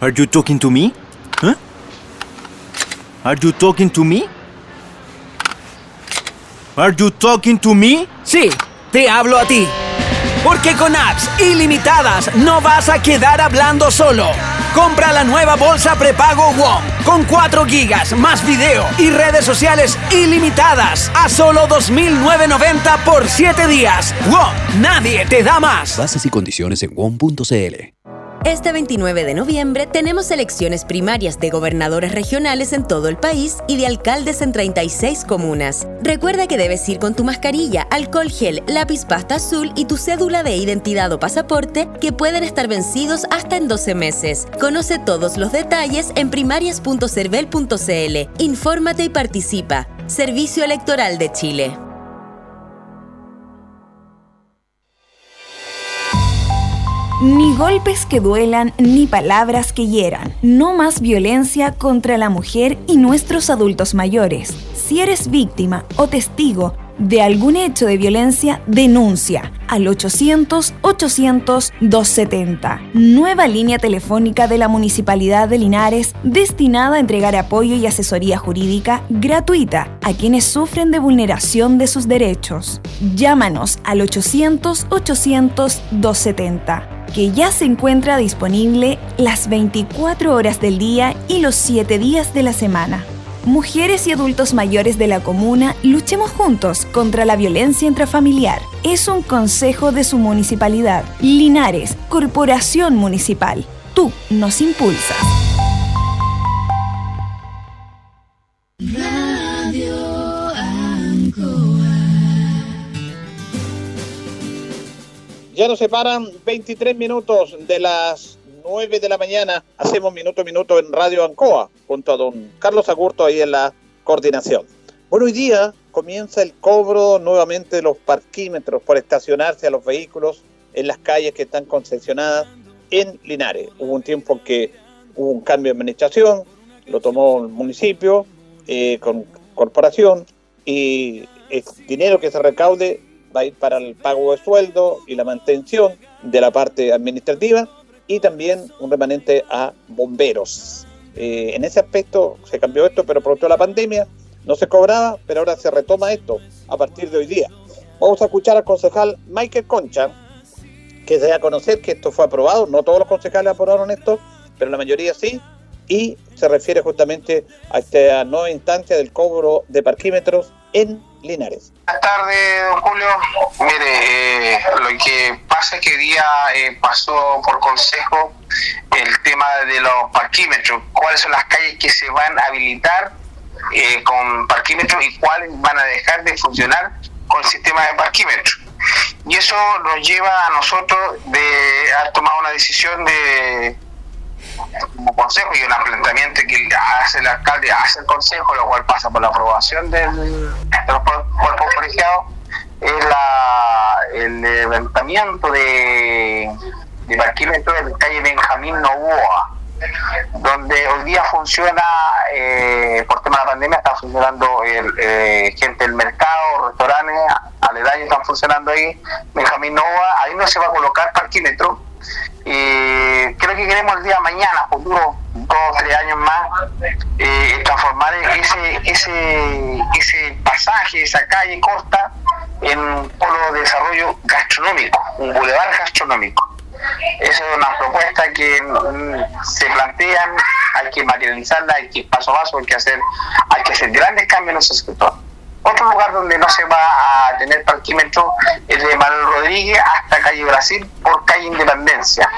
Are you talking to me? Huh? Are you talking to me? Are you talking to me? Sí, te hablo a ti. Porque con apps ilimitadas no vas a quedar hablando solo. Compra la nueva bolsa prepago WOM con 4 gigas más video y redes sociales ilimitadas a solo 2.990 por 7 días. WOM, nadie te da más. Bases y condiciones en WOM.cl. Este 29 de noviembre tenemos elecciones primarias de gobernadores regionales en todo el país y de alcaldes en 36 comunas. Recuerda que debes ir con tu mascarilla, alcohol gel, lápiz pasta azul y tu cédula de identidad o pasaporte que pueden estar vencidos hasta en 12 meses. Conoce todos los detalles en primarias.cervel.cl. Infórmate y participa. Servicio Electoral de Chile. Ni golpes que duelan, ni palabras que hieran. No más violencia contra la mujer y nuestros adultos mayores. Si eres víctima o testigo de algún hecho de violencia, denuncia al 800-800-270. Nueva línea telefónica de la Municipalidad de Linares destinada a entregar apoyo y asesoría jurídica gratuita a quienes sufren de vulneración de sus derechos. Llámanos al 800-800-270 que ya se encuentra disponible las 24 horas del día y los 7 días de la semana. Mujeres y adultos mayores de la comuna, luchemos juntos contra la violencia intrafamiliar. Es un consejo de su municipalidad. Linares, Corporación Municipal. Tú nos impulsas. Ya nos separan 23 minutos de las 9 de la mañana. Hacemos minuto a minuto en Radio Ancoa junto a don Carlos Agurto ahí en la coordinación. Bueno, hoy día comienza el cobro nuevamente de los parquímetros por estacionarse a los vehículos en las calles que están concesionadas en Linares. Hubo un tiempo en que hubo un cambio de administración, lo tomó el municipio eh, con corporación y el dinero que se recaude va a ir para el pago de sueldo y la mantención de la parte administrativa y también un remanente a bomberos. Eh, en ese aspecto se cambió esto, pero producto de la pandemia no se cobraba, pero ahora se retoma esto a partir de hoy día. Vamos a escuchar al concejal Michael Concha, que se da a conocer que esto fue aprobado, no todos los concejales aprobaron esto, pero la mayoría sí, y se refiere justamente a esta nueva instancia del cobro de parquímetros en Linares. Buenas tardes, don Julio. Mire, eh, lo que pasa es que día eh, pasó por consejo el tema de los parquímetros. ¿Cuáles son las calles que se van a habilitar eh, con parquímetros y cuáles van a dejar de funcionar con el sistema de parquímetros? Y eso nos lleva a nosotros de haber tomado una decisión de como consejo y un planteamiento que hace el alcalde, hace el consejo, lo cual pasa por la aprobación de los cuerpos colegiados, es la, el levantamiento de, de parquímetros en la calle Benjamín Novoa, donde hoy día funciona, eh, por tema de la pandemia, está funcionando el, eh, gente del mercado, restaurantes, aledaños están funcionando ahí, Benjamín Nova, ahí no se va a colocar parquímetro. Y creo que queremos el día de mañana, futuro, dos o tres años más, eh, transformar ese, ese, ese pasaje, esa calle corta, en un polo de desarrollo gastronómico, un bulevar gastronómico. Esa es una propuesta que mm, se plantean, hay que materializarla, hay que paso a paso, hay que hacer, hay que hacer grandes cambios en ese sector. Otro lugar donde no se va a tener parquímetro es de Manuel Rodríguez hasta calle Brasil por calle Independencia.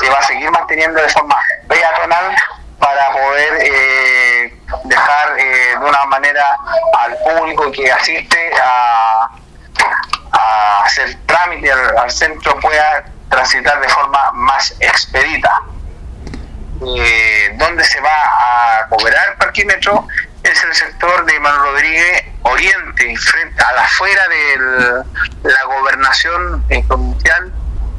Se va a seguir manteniendo de forma peatonal para poder eh, dejar eh, de una manera al público que asiste a, hacer trámite al, centro pueda transitar de forma más expedita. Eh, donde se va a cobrar parquímetro es el sector de Manuel Rodríguez Oriente, frente a la afuera de la gobernación eh, provincial,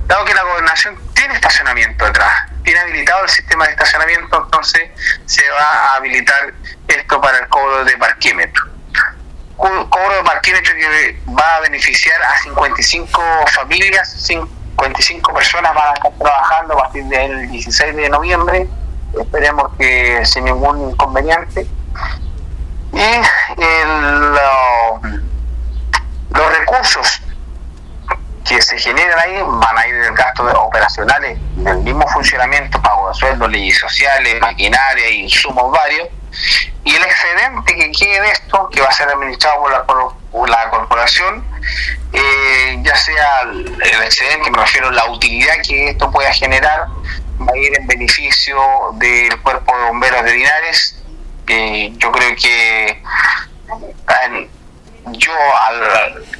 dado que la gobernación tiene estacionamiento detrás, tiene habilitado el sistema de estacionamiento, entonces se va a habilitar esto para el cobro de parquímetro. Cobro de parquímetro que va a beneficiar a 55 familias, 55 personas van a estar trabajando a partir del 16 de noviembre, esperemos que sin ningún inconveniente y el, los recursos que se generan ahí van a ir del gasto de operacionales del mismo funcionamiento, pago de sueldos, leyes sociales, maquinaria, insumos varios, y el excedente que quede de esto, que va a ser administrado por la, la corporación, eh, ya sea el, excedente, me refiero a la utilidad que esto pueda generar, va a ir en beneficio del cuerpo de bomberos de Linares, yo creo que yo,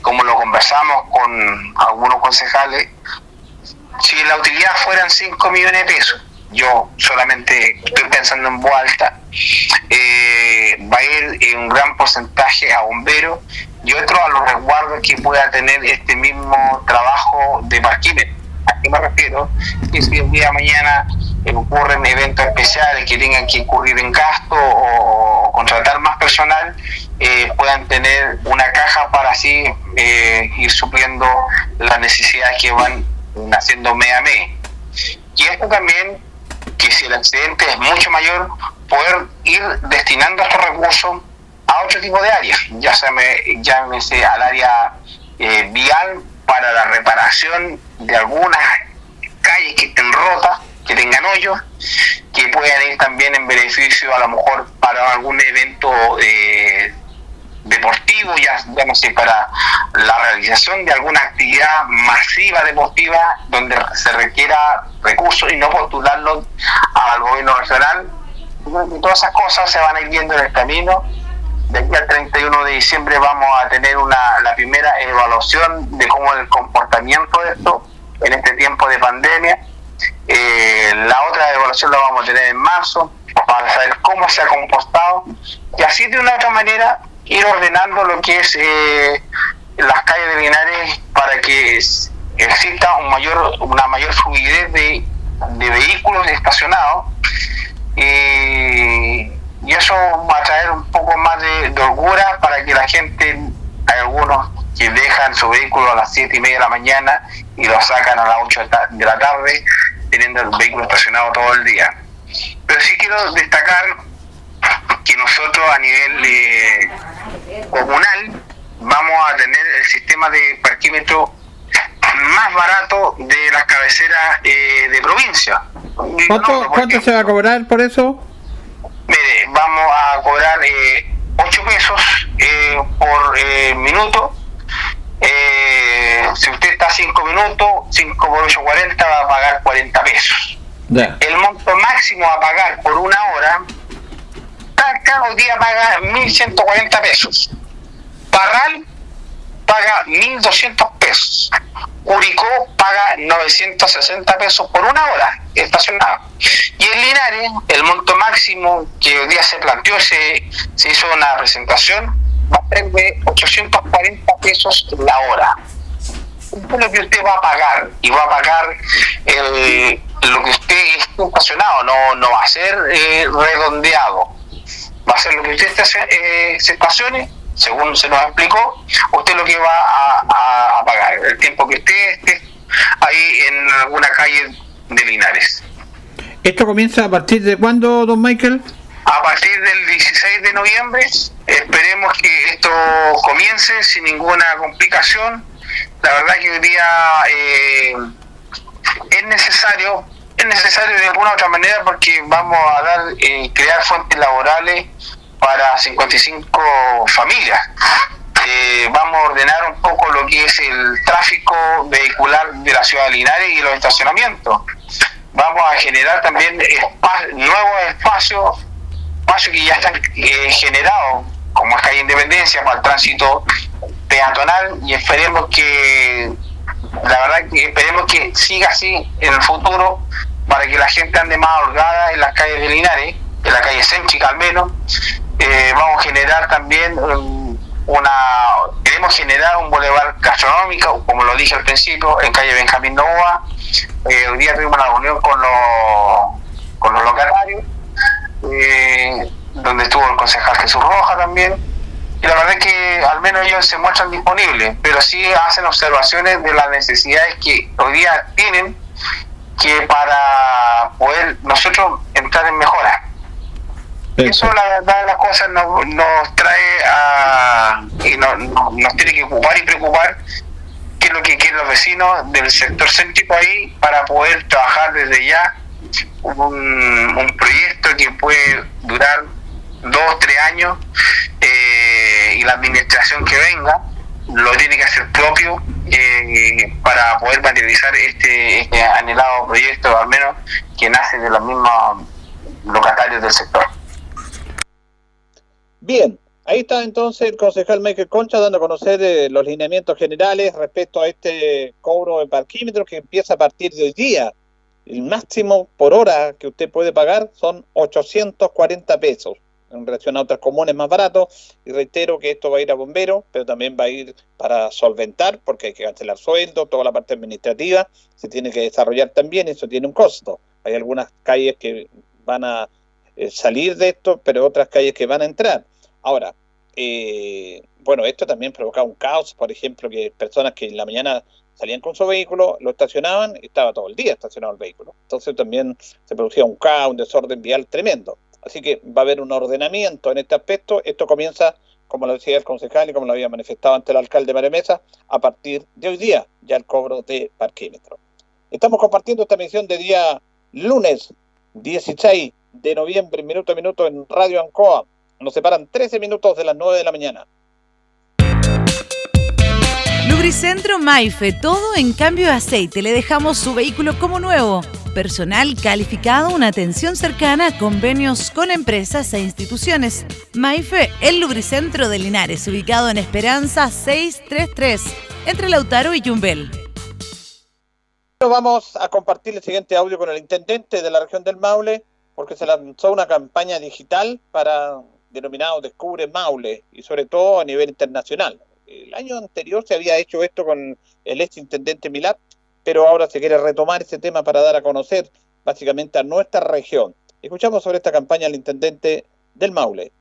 como lo conversamos con algunos concejales, si la utilidad fueran 5 millones de pesos, yo solamente estoy pensando en voz alta, eh, va a ir un gran porcentaje a bomberos y otro a los resguardos que pueda tener este mismo trabajo de parquímetro. ¿A qué me refiero? Que si el día de mañana ocurren eventos especiales que tengan que incurrir en gasto o contratar más personal, eh, puedan tener una caja para así eh, ir supliendo las necesidades que van haciendo mes a mes. Y esto también, que si el accidente es mucho mayor, poder ir destinando estos recursos a otro tipo de áreas, ya sea llámese al área eh, vial para la reparación de algunas calles que estén rotas, que tengan hoyos, que puedan ir también en beneficio a lo mejor para algún evento eh, deportivo, ya, no sé, para la realización de alguna actividad masiva deportiva donde se requiera recursos y no postularlos al gobierno regional. Y todas esas cosas se van a ir viendo en el camino. De aquí al 31 de diciembre vamos a tener una, la primera evaluación de cómo el comportamiento de esto en este tiempo de pandemia. Eh, la otra evaluación la vamos a tener en marzo para saber cómo se ha compostado y así de una otra manera ir ordenando lo que es eh, las calles de Linares para que exista un mayor, una mayor fluidez de, vehículos estacionados y eso va a traer un poco más de, de holgura para que la gente, hay algunos que dejan su vehículo a las 7 y media de la mañana y lo sacan a las 8 de la tarde teniendo el vehículo estacionado todo el día. Pero sí quiero destacar que nosotros a nivel eh, comunal vamos a tener el sistema de parquímetro más barato de las cabeceras eh, de provincia. ¿Cuánto, se va a cobrar por eso? Mire, vamos a cobrar eh, 8 pesos eh, por minuto eh, si usted está 5 minutos, 5 por 8, 40, va a pagar 40 pesos. El monto máximo a pagar por una hora, cada día paga 1.140 pesos. Parral paga 1.200 pesos. Curicó paga 960 pesos por una hora estacionado. Y en Linares, el monto máximo que hoy día se planteó, se, se hizo una presentación, va a ser de 840 pesos la hora. Esto es lo que usted va a pagar y va a pagar lo que usted esté estacionado, no, no va a ser eh, redondeado. Va a ser lo que usted eh, se estacione, según se nos explicó, usted lo que va a, a pagar, el tiempo que usted esté ahí en alguna calle de Linares. ¿Esto comienza a partir de cuándo, don Michael? A partir del 16 de noviembre, esperemos que esto comience sin ninguna complicación. La verdad que hoy día eh, es necesario, es necesario de alguna u otra manera porque vamos a dar, eh, crear fuentes laborales para 55 familias. Eh, vamos a ordenar un poco lo que es el tráfico vehicular de la ciudad de Linares y los estacionamientos. Vamos a generar también nuevos espacios, espacios que ya están eh, generados, como es calle Independencia, para el tránsito peatonal y esperemos que, la verdad que esperemos que siga así en el futuro para que la gente ande más holgada en las calles de Linares, en la calle céntrica al menos. Eh, vamos a generar también una queremos generar un boulevard gastronómico, como lo dije al principio, en calle Benjamín Novoa. Eh, hoy día tuvimos una reunión con los, con los locatarios, eh, donde estuvo el concejal Jesús Roja también. Y la verdad es que al menos ellos se muestran disponibles, pero sí hacen observaciones de las necesidades que hoy día tienen que para poder nosotros entrar en mejora. Eso la verdad de las cosas nos, nos trae a, y nos, nos tiene que ocupar y preocupar qué es lo que quieren los vecinos del sector céntrico ahí para poder trabajar desde ya un, un proyecto que puede durar dos, tres años eh, y la administración que venga lo tiene que hacer propio eh, para poder materializar este, este anhelado proyecto, al menos que nace de los mismos locatarios del sector. Bien, ahí está entonces el concejal Michael Concha dando a conocer eh, los lineamientos generales respecto a este cobro de parquímetros que empieza a partir de hoy día. El máximo por hora que usted puede pagar son 840 pesos en relación a otras comunes más baratos. Y reitero que esto va a ir a bomberos, pero también va a ir para solventar, porque hay que cancelar sueldo, toda la parte administrativa se tiene que desarrollar también, eso tiene un costo. Hay algunas calles que van a eh, salir de esto, pero otras calles que van a entrar. Ahora, eh, bueno, esto también provoca un caos, por ejemplo, que personas que en la mañana salían con su vehículo, lo estacionaban estaba todo el día estacionado el vehículo. Entonces también se producía un caos, un desorden vial tremendo. Así que va a haber un ordenamiento en este aspecto. Esto comienza, como lo decía el concejal y como lo había manifestado ante el alcalde María Mesa, a partir de hoy día, ya el cobro de parquímetro. Estamos compartiendo esta misión de día lunes 16 de noviembre, minuto a minuto, en Radio Ancoa nos separan 13 minutos de las 9 de la mañana. Lubricentro Maife, todo en cambio de aceite. Le dejamos su vehículo como nuevo. Personal calificado, una atención cercana, convenios con empresas e instituciones. Maife, el lubricentro de Linares, ubicado en Esperanza 633, entre Lautaro y Yumbel. Vamos a compartir el siguiente audio con el intendente de la región del Maule, porque se lanzó una campaña digital para denominado Descubre Maule y sobre todo a nivel internacional. El año anterior se había hecho esto con el ex intendente Milat, pero ahora se quiere retomar ese tema para dar a conocer básicamente a nuestra región. Escuchamos sobre esta campaña al intendente del Maule.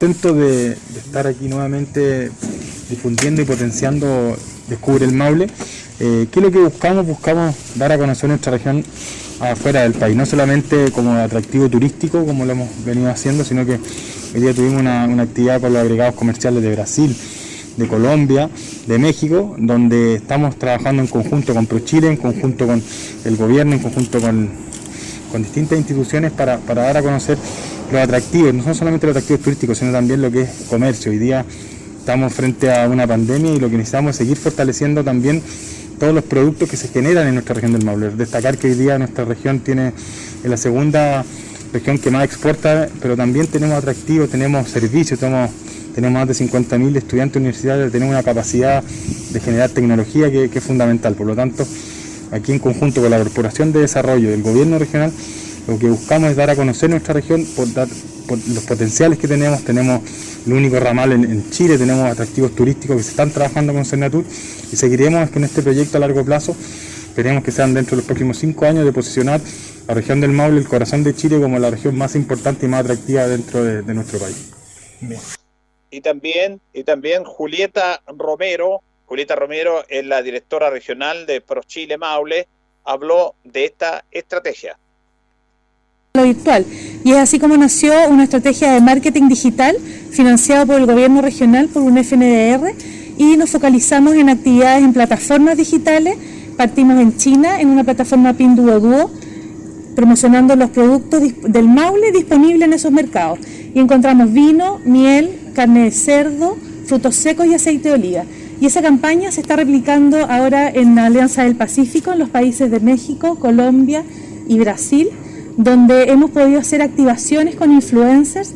Intento de, de estar aquí nuevamente difundiendo y potenciando Descubre el Maule. Eh, ¿Qué es lo que buscamos? Buscamos dar a conocer nuestra región afuera del país, no solamente como atractivo turístico, como lo hemos venido haciendo, sino que hoy día tuvimos una, actividad con los agregados comerciales de Brasil, de Colombia, de México, donde estamos trabajando en conjunto con ProChile, en conjunto con el gobierno, en conjunto con, con distintas instituciones para, para, dar a conocer los atractivos, no solamente los atractivos turísticos, sino también lo que es comercio. Hoy día estamos frente a una pandemia y lo que necesitamos es seguir fortaleciendo también todos los productos que se generan en nuestra región del Maule. Destacar que hoy día nuestra región tiene la segunda región que más exporta, pero también tenemos atractivos, tenemos servicios, tenemos, más de 50.000 estudiantes universitarios, tenemos una capacidad de generar tecnología que, es fundamental. Por lo tanto, aquí en conjunto con la Corporación de Desarrollo del Gobierno Regional, lo que buscamos es dar a conocer nuestra región por, dar, por los potenciales que tenemos. Tenemos el único ramal en, Chile, tenemos atractivos turísticos que se están trabajando con Cernatur y seguiremos con este proyecto a largo plazo. Esperemos que sean dentro de los próximos cinco años de posicionar la región del Maule, el corazón de Chile, como la región más importante y más atractiva dentro de, nuestro país. Y también, y también Julieta Romero, Julieta Romero es la directora regional de ProChile Maule, habló de esta estrategia. Virtual. Y es así como nació una estrategia de marketing digital financiada por el gobierno regional por un FNDR y nos focalizamos en actividades en plataformas digitales. Partimos en China en una plataforma Pinduoduo promocionando los productos del Maule disponibles en esos mercados. Y encontramos vino, miel, carne de cerdo, frutos secos y aceite de oliva. Y esa campaña se está replicando ahora en la Alianza del Pacífico, en los países de México, Colombia y Brasil, donde hemos podido hacer activaciones con influencers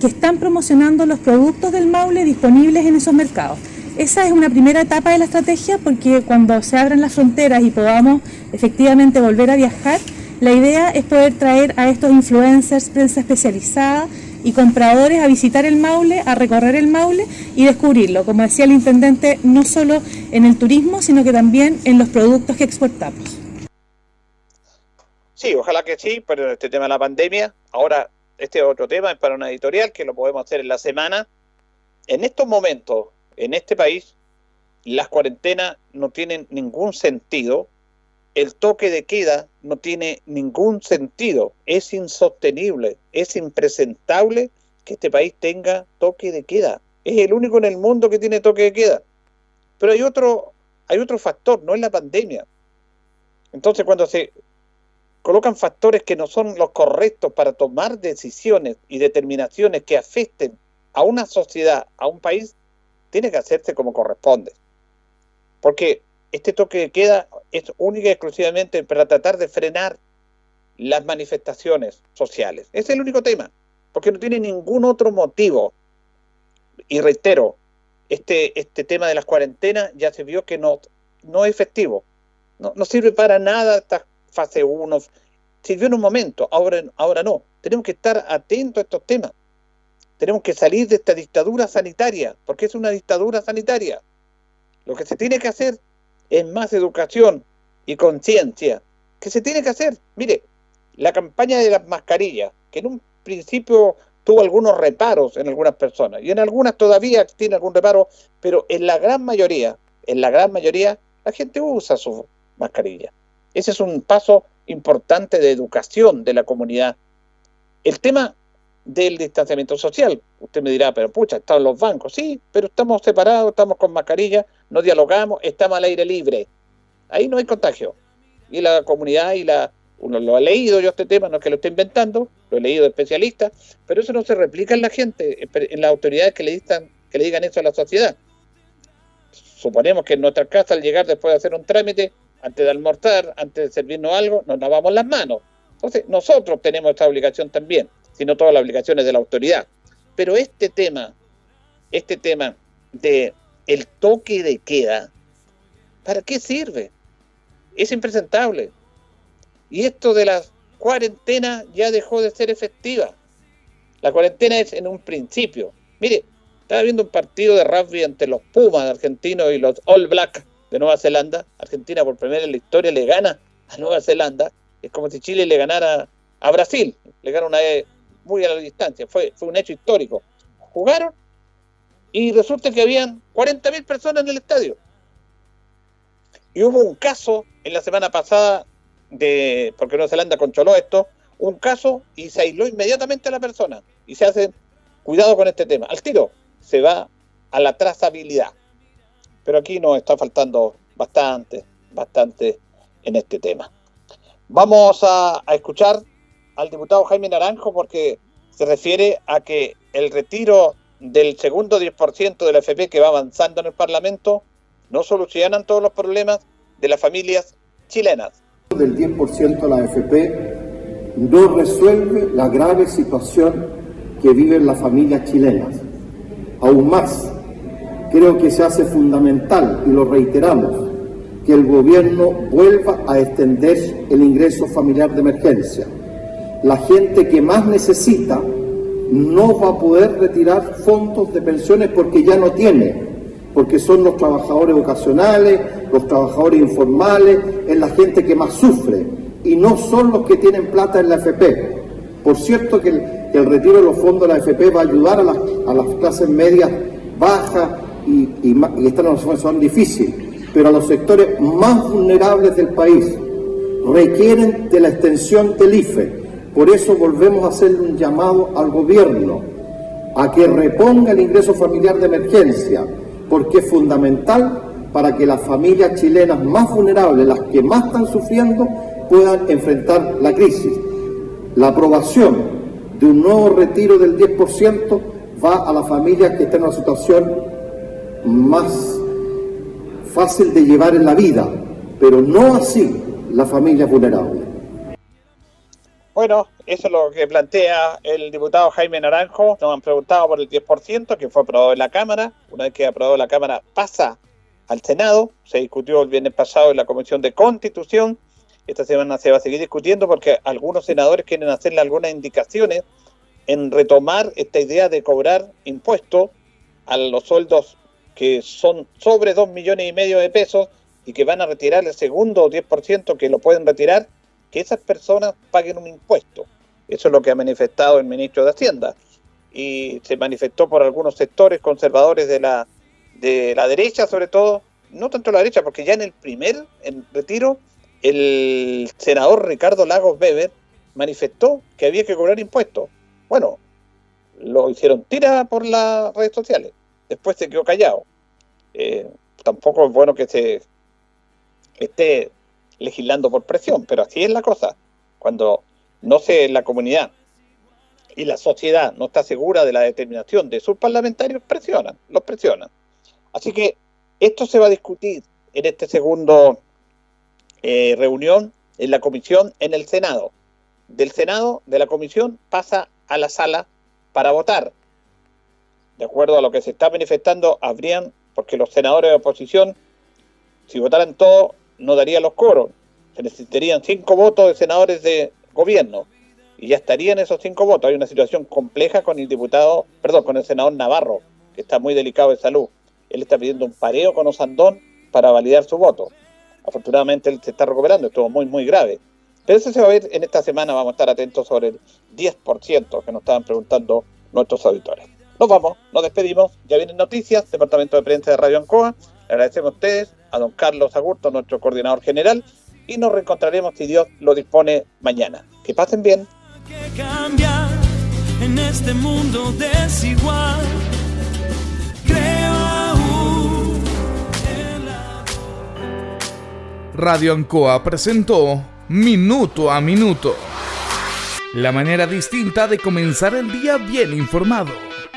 que están promocionando los productos del Maule disponibles en esos mercados. Esa es una primera etapa de la estrategia porque cuando se abran las fronteras y podamos efectivamente volver a viajar, la idea es poder traer a estos influencers, prensa especializada, y compradores a visitar el Maule, a recorrer el Maule y descubrirlo, como decía el intendente, no solo en el turismo, sino que también en los productos que exportamos. Sí, ojalá que sí, pero este tema de la pandemia, ahora este otro tema es para una editorial que lo podemos hacer en la semana. En estos momentos, en este país, las cuarentenas no tienen ningún sentido el toque de queda no tiene ningún sentido, es insostenible, es impresentable que este país tenga toque de queda. Es el único en el mundo que tiene toque de queda. Pero hay otro, hay otro factor, no es la pandemia. Entonces cuando se colocan factores que no son los correctos para tomar decisiones y determinaciones que afecten a una sociedad, a un país, tiene que hacerse como corresponde. Porque este toque de queda es única y exclusivamente para tratar de frenar las manifestaciones sociales. Es el único tema, porque no tiene ningún otro motivo. Y reitero, este, este tema de las cuarentenas ya se vio que no, no es efectivo. No, no sirve para nada esta fase 1. Sirvió en un momento, ahora, ahora no. Tenemos que estar atentos a estos temas. Tenemos que salir de esta dictadura sanitaria, porque es una dictadura sanitaria. Lo que se tiene que hacer es más educación y conciencia que se tiene que hacer. Mire, la campaña de las mascarillas, que en un principio tuvo algunos reparos en algunas personas y en algunas todavía tiene algún reparo, pero en la gran mayoría, en la gran mayoría, la gente usa su mascarilla. Ese es un paso importante de educación de la comunidad. El tema del distanciamiento social. Usted me dirá, pero pucha, están los bancos. Sí, pero estamos separados, estamos con mascarilla, no dialogamos, estamos al aire libre. Ahí no hay contagio. Y la comunidad y la... Uno lo ha leído yo este tema, no es que lo esté inventando, lo he leído de especialistas, pero eso no se replica en la gente, en las autoridades que le, digan, que le digan eso a la sociedad. Suponemos que en nuestra casa al llegar después de hacer un trámite, antes de almorzar, antes de servirnos algo, nos lavamos las manos. Entonces, nosotros tenemos esta obligación también sino todas las obligaciones de la autoridad. Pero este tema, este tema de el toque de queda, ¿para qué sirve? Es impresentable. Y esto de la cuarentena ya dejó de ser efectiva. La cuarentena es en un principio. Mire, estaba viendo un partido de rugby entre los Pumas argentinos y los All Black de Nueva Zelanda. Argentina por primera vez en la historia le gana a Nueva Zelanda. Es como si Chile le ganara a Brasil. Le gana una muy a la distancia, fue, un hecho histórico. Jugaron y resulta que habían 40.000 personas en el estadio. Y hubo un caso en la semana pasada, de porque Nueva Zelanda controló esto, un caso y se aisló inmediatamente a la persona. Y se hace cuidado con este tema. Al tiro se va a la trazabilidad. Pero aquí nos está faltando bastante, bastante en este tema. Vamos a, escuchar al diputado Jaime Naranjo porque se refiere a que el retiro del segundo 10% de la FP que va avanzando en el Parlamento no solucionan todos los problemas de las familias chilenas. Del 10% de la AFP no resuelve la grave situación que viven las familias chilenas. Aún más, creo que se hace fundamental, y lo reiteramos, que el gobierno vuelva a extender el ingreso familiar de emergencia la gente que más necesita no va a poder retirar fondos de pensiones porque ya no tiene, porque son los trabajadores ocasionales, los trabajadores informales, es la gente que más sufre y no son los que tienen plata en la FP. Por cierto que el, retiro de los fondos de la FP va a ayudar a las, a las clases medias bajas y, y, y esta no son difícil, pero a los sectores más vulnerables del país, requieren de la extensión del IFE. Por eso volvemos a hacerle un llamado al gobierno a que reponga el ingreso familiar de emergencia, porque es fundamental para que las familias chilenas más vulnerables, las que más están sufriendo, puedan enfrentar la crisis. La aprobación de un nuevo retiro del 10% va a las familias que están en una situación más fácil de llevar en la vida, pero no así las familias vulnerables. Bueno, eso es lo que plantea el diputado Jaime Naranjo. Nos han preguntado por el 10% que fue aprobado en la Cámara. Una vez que aprobado la Cámara pasa al Senado. Se discutió el viernes pasado en la Comisión de Constitución. Esta semana se va a seguir discutiendo porque algunos senadores quieren hacerle algunas indicaciones en retomar esta idea de cobrar impuestos a los sueldos que son sobre 2 millones y medio de pesos y que van a retirar el segundo 10% que lo pueden retirar, que esas personas paguen un impuesto. Eso es lo que ha manifestado el ministro de Hacienda. Y se manifestó por algunos sectores conservadores de la, de la derecha, sobre todo, no tanto la derecha, porque ya en el primer en retiro el senador Ricardo Lagos Weber manifestó que había que cobrar impuestos. Bueno, lo hicieron tira por las redes sociales. Después se quedó callado. Eh, tampoco es bueno que se esté legislando por presión, pero así es la cosa. Cuando no se la comunidad y la sociedad no está segura de la determinación de sus parlamentarios, presionan, los presionan. Así que esto se va a discutir en este segundo eh, reunión en la comisión en el Senado. Del Senado, de la comisión, pasa a la sala para votar. De acuerdo a lo que se está manifestando, habrían, porque los senadores de oposición, si votaran todos, no darían los coros. Se necesitarían cinco votos de senadores de gobierno. Y ya estarían esos cinco votos. Hay una situación compleja con el diputado, perdón, con el senador Navarro, que está muy delicado de salud. Él está pidiendo un pareo con Osandón para validar su voto. Afortunadamente él se está recuperando, estuvo muy, muy grave. Pero eso se va a ver en esta semana, vamos a estar atentos sobre el 10% que nos estaban preguntando nuestros auditores. Nos vamos, nos despedimos, ya vienen noticias, Departamento de Prensa de Radio Ancoa. Le agradecemos a ustedes, a don Carlos Agurto, nuestro coordinador general, y nos reencontraremos si Dios lo dispone mañana. Que pasen bien. en este mundo desigual. Radio Ancoa presentó Minuto a Minuto. La manera distinta de comenzar el día bien informado.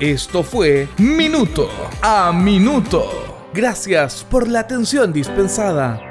Esto fue Minuto a Minuto. Gracias por la atención dispensada.